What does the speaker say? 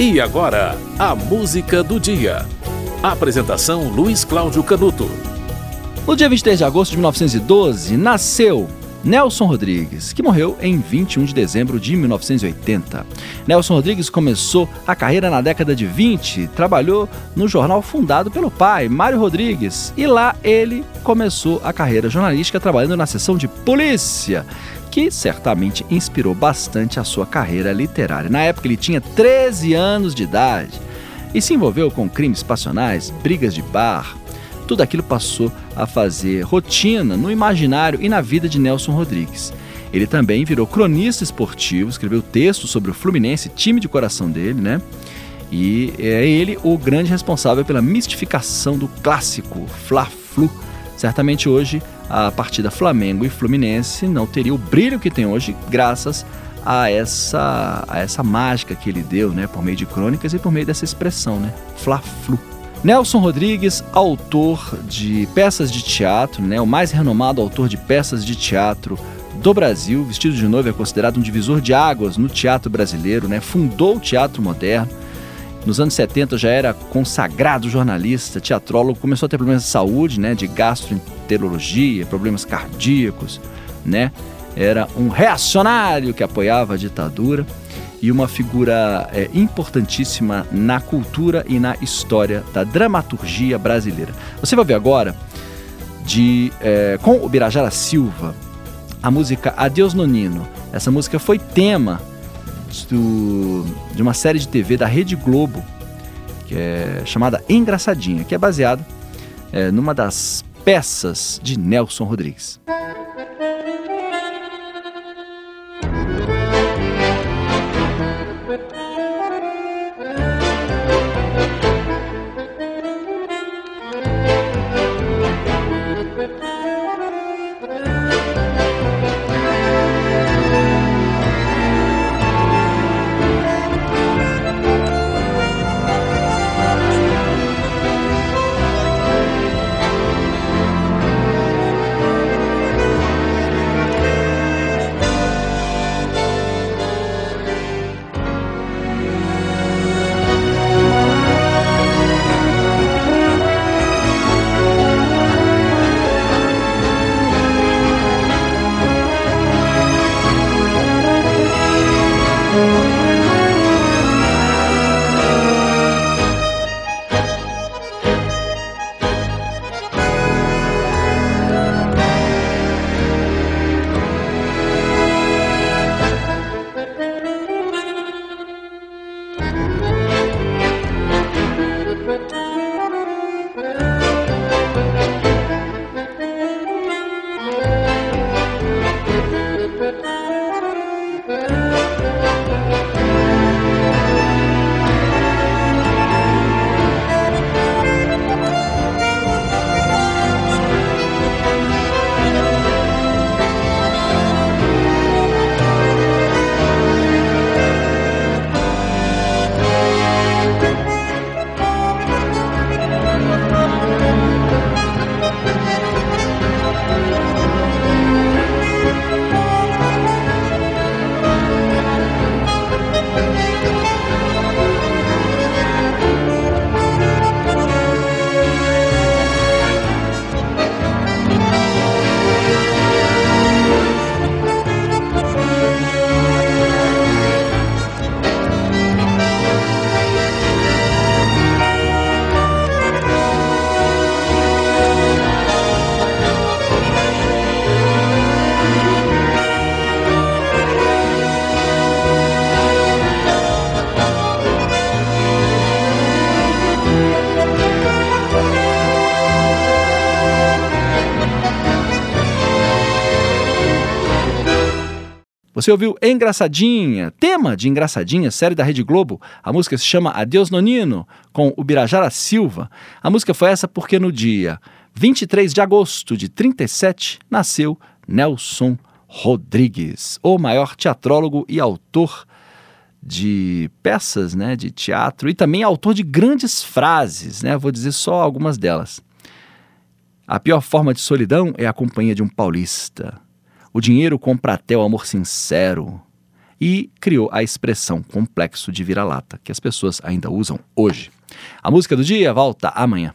E agora, a música do dia. Apresentação Luiz Cláudio Canuto. No dia 23 de agosto de 1912, nasceu Nelson Rodrigues, que morreu em 21 de dezembro de 1980. Nelson Rodrigues começou a carreira na década de 20, trabalhou no jornal fundado pelo pai, Mário Rodrigues, e lá ele começou a carreira jornalística trabalhando na seção de polícia que certamente inspirou bastante a sua carreira literária. Na época ele tinha 13 anos de idade e se envolveu com crimes passionais, brigas de bar. Tudo aquilo passou a fazer rotina no imaginário e na vida de Nelson Rodrigues. Ele também virou cronista esportivo, escreveu textos sobre o Fluminense, time de coração dele, né? E é ele o grande responsável pela mistificação do clássico Fla-Flu. Certamente hoje a partida Flamengo e Fluminense não teria o brilho que tem hoje graças a essa, a essa mágica que ele deu, né, por meio de crônicas e por meio dessa expressão, né, Fla-Flu. Nelson Rodrigues, autor de peças de teatro, né, o mais renomado autor de peças de teatro do Brasil. Vestido de Noivo é considerado um divisor de águas no teatro brasileiro, né, fundou o teatro moderno nos anos 70 já era consagrado jornalista, teatrólogo, começou a ter problemas de saúde, né, de gastroenterologia, problemas cardíacos, né? Era um reacionário que apoiava a ditadura e uma figura é, importantíssima na cultura e na história da dramaturgia brasileira. Você vai ver agora de é, com o Birajara Silva a música Adeus Nonino. Essa música foi tema do, de uma série de TV da Rede Globo, que é chamada Engraçadinha, que é baseada é, numa das peças de Nelson Rodrigues. Você ouviu Engraçadinha, tema de Engraçadinha, série da Rede Globo. A música se chama Adeus Nonino, com o Birajara Silva. A música foi essa porque no dia 23 de agosto de 37 nasceu Nelson Rodrigues, o maior teatrólogo e autor de peças né, de teatro e também autor de grandes frases, né? Vou dizer só algumas delas. A pior forma de solidão é a companhia de um paulista. O dinheiro compra até o amor sincero. e criou a expressão complexo de vira-lata, que as pessoas ainda usam hoje. A música do dia volta amanhã.